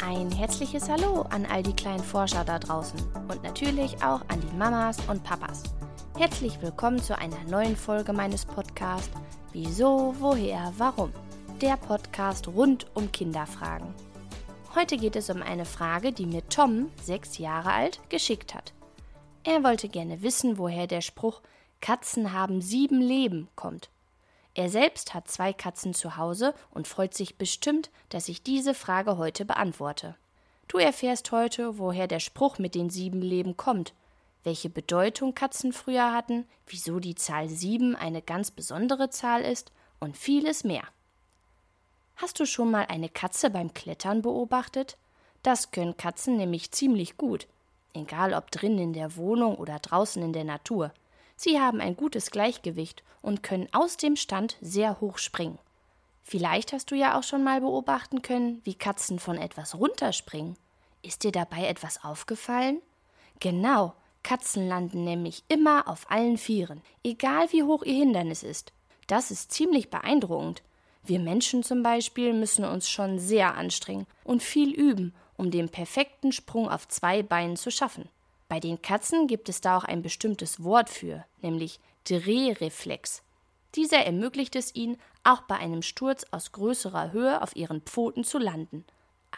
Ein herzliches Hallo an all die kleinen Forscher da draußen und natürlich auch an die Mamas und Papas. Herzlich willkommen zu einer neuen Folge meines Podcasts Wieso, woher, warum? Der Podcast rund um Kinderfragen. Heute geht es um eine Frage, die mir Tom, sechs Jahre alt, geschickt hat. Er wollte gerne wissen, woher der Spruch Katzen haben sieben Leben kommt. Er selbst hat zwei Katzen zu Hause und freut sich bestimmt, dass ich diese Frage heute beantworte. Du erfährst heute, woher der Spruch mit den sieben Leben kommt, welche Bedeutung Katzen früher hatten, wieso die Zahl sieben eine ganz besondere Zahl ist und vieles mehr. Hast du schon mal eine Katze beim Klettern beobachtet? Das können Katzen nämlich ziemlich gut, egal ob drinnen in der Wohnung oder draußen in der Natur. Sie haben ein gutes Gleichgewicht und können aus dem Stand sehr hoch springen. Vielleicht hast du ja auch schon mal beobachten können, wie Katzen von etwas runterspringen. Ist dir dabei etwas aufgefallen? Genau, Katzen landen nämlich immer auf allen Vieren, egal wie hoch ihr Hindernis ist. Das ist ziemlich beeindruckend. Wir Menschen zum Beispiel müssen uns schon sehr anstrengen und viel üben, um den perfekten Sprung auf zwei Beinen zu schaffen. Bei den Katzen gibt es da auch ein bestimmtes Wort für, nämlich Drehreflex. Dieser ermöglicht es ihnen, auch bei einem Sturz aus größerer Höhe auf ihren Pfoten zu landen.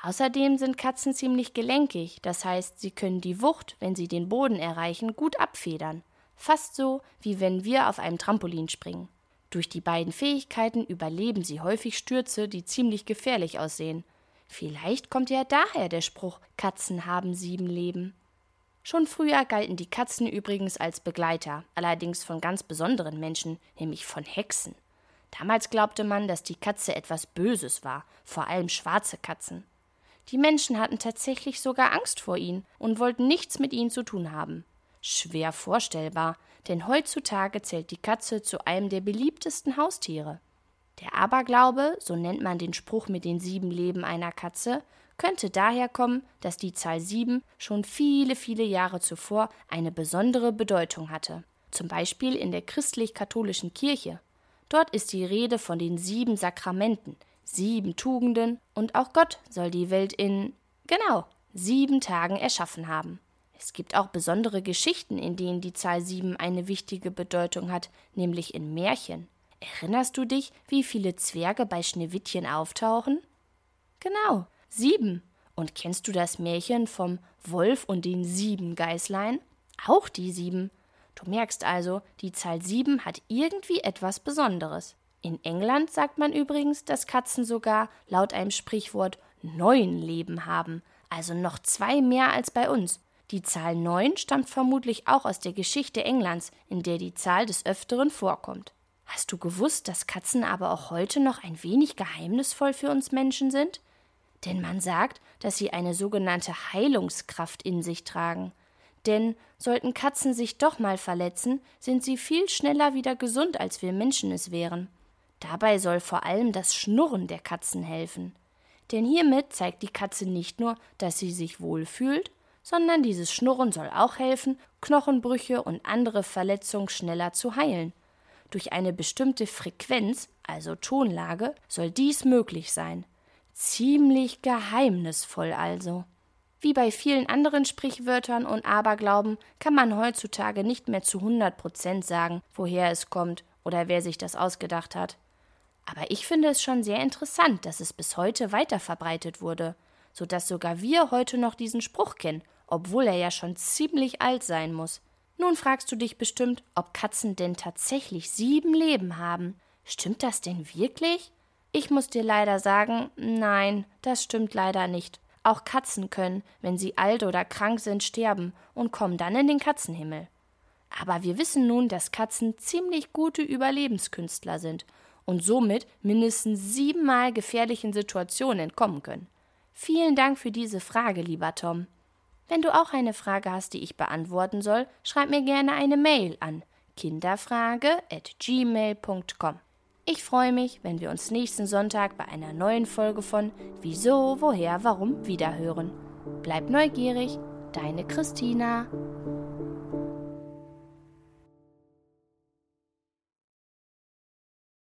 Außerdem sind Katzen ziemlich gelenkig, das heißt, sie können die Wucht, wenn sie den Boden erreichen, gut abfedern. Fast so, wie wenn wir auf einem Trampolin springen. Durch die beiden Fähigkeiten überleben sie häufig Stürze, die ziemlich gefährlich aussehen. Vielleicht kommt ja daher der Spruch Katzen haben sieben Leben. Schon früher galten die Katzen übrigens als Begleiter, allerdings von ganz besonderen Menschen, nämlich von Hexen. Damals glaubte man, dass die Katze etwas Böses war, vor allem schwarze Katzen. Die Menschen hatten tatsächlich sogar Angst vor ihnen und wollten nichts mit ihnen zu tun haben. Schwer vorstellbar, denn heutzutage zählt die Katze zu einem der beliebtesten Haustiere. Der Aberglaube, so nennt man den Spruch mit den sieben Leben einer Katze, könnte daher kommen, dass die Zahl 7 schon viele, viele Jahre zuvor eine besondere Bedeutung hatte. Zum Beispiel in der christlich-katholischen Kirche. Dort ist die Rede von den sieben Sakramenten, sieben Tugenden und auch Gott soll die Welt in, genau, sieben Tagen erschaffen haben. Es gibt auch besondere Geschichten, in denen die Zahl 7 eine wichtige Bedeutung hat, nämlich in Märchen. Erinnerst du dich, wie viele Zwerge bei Schneewittchen auftauchen? Genau, Sieben. Und kennst du das Märchen vom Wolf und den sieben Geißlein? Auch die sieben. Du merkst also, die Zahl sieben hat irgendwie etwas Besonderes. In England sagt man übrigens, dass Katzen sogar laut einem Sprichwort neun Leben haben, also noch zwei mehr als bei uns. Die Zahl neun stammt vermutlich auch aus der Geschichte Englands, in der die Zahl des Öfteren vorkommt. Hast du gewusst, dass Katzen aber auch heute noch ein wenig geheimnisvoll für uns Menschen sind? Denn man sagt, dass sie eine sogenannte Heilungskraft in sich tragen. Denn sollten Katzen sich doch mal verletzen, sind sie viel schneller wieder gesund, als wir Menschen es wären. Dabei soll vor allem das Schnurren der Katzen helfen. Denn hiermit zeigt die Katze nicht nur, dass sie sich wohl fühlt, sondern dieses Schnurren soll auch helfen, Knochenbrüche und andere Verletzungen schneller zu heilen. Durch eine bestimmte Frequenz, also Tonlage, soll dies möglich sein. Ziemlich geheimnisvoll also. Wie bei vielen anderen Sprichwörtern und Aberglauben kann man heutzutage nicht mehr zu 100 Prozent sagen, woher es kommt oder wer sich das ausgedacht hat. Aber ich finde es schon sehr interessant, dass es bis heute weiterverbreitet wurde, so dass sogar wir heute noch diesen Spruch kennen, obwohl er ja schon ziemlich alt sein muss. Nun fragst du dich bestimmt, ob Katzen denn tatsächlich sieben Leben haben. Stimmt das denn wirklich? Ich muss dir leider sagen, nein, das stimmt leider nicht. Auch Katzen können, wenn sie alt oder krank sind, sterben und kommen dann in den Katzenhimmel. Aber wir wissen nun, dass Katzen ziemlich gute Überlebenskünstler sind und somit mindestens siebenmal gefährlichen Situationen entkommen können. Vielen Dank für diese Frage, lieber Tom. Wenn du auch eine Frage hast, die ich beantworten soll, schreib mir gerne eine Mail an kinderfrage at gmail.com. Ich freue mich, wenn wir uns nächsten Sonntag bei einer neuen Folge von Wieso, Woher, Warum wiederhören. Bleib neugierig, deine Christina.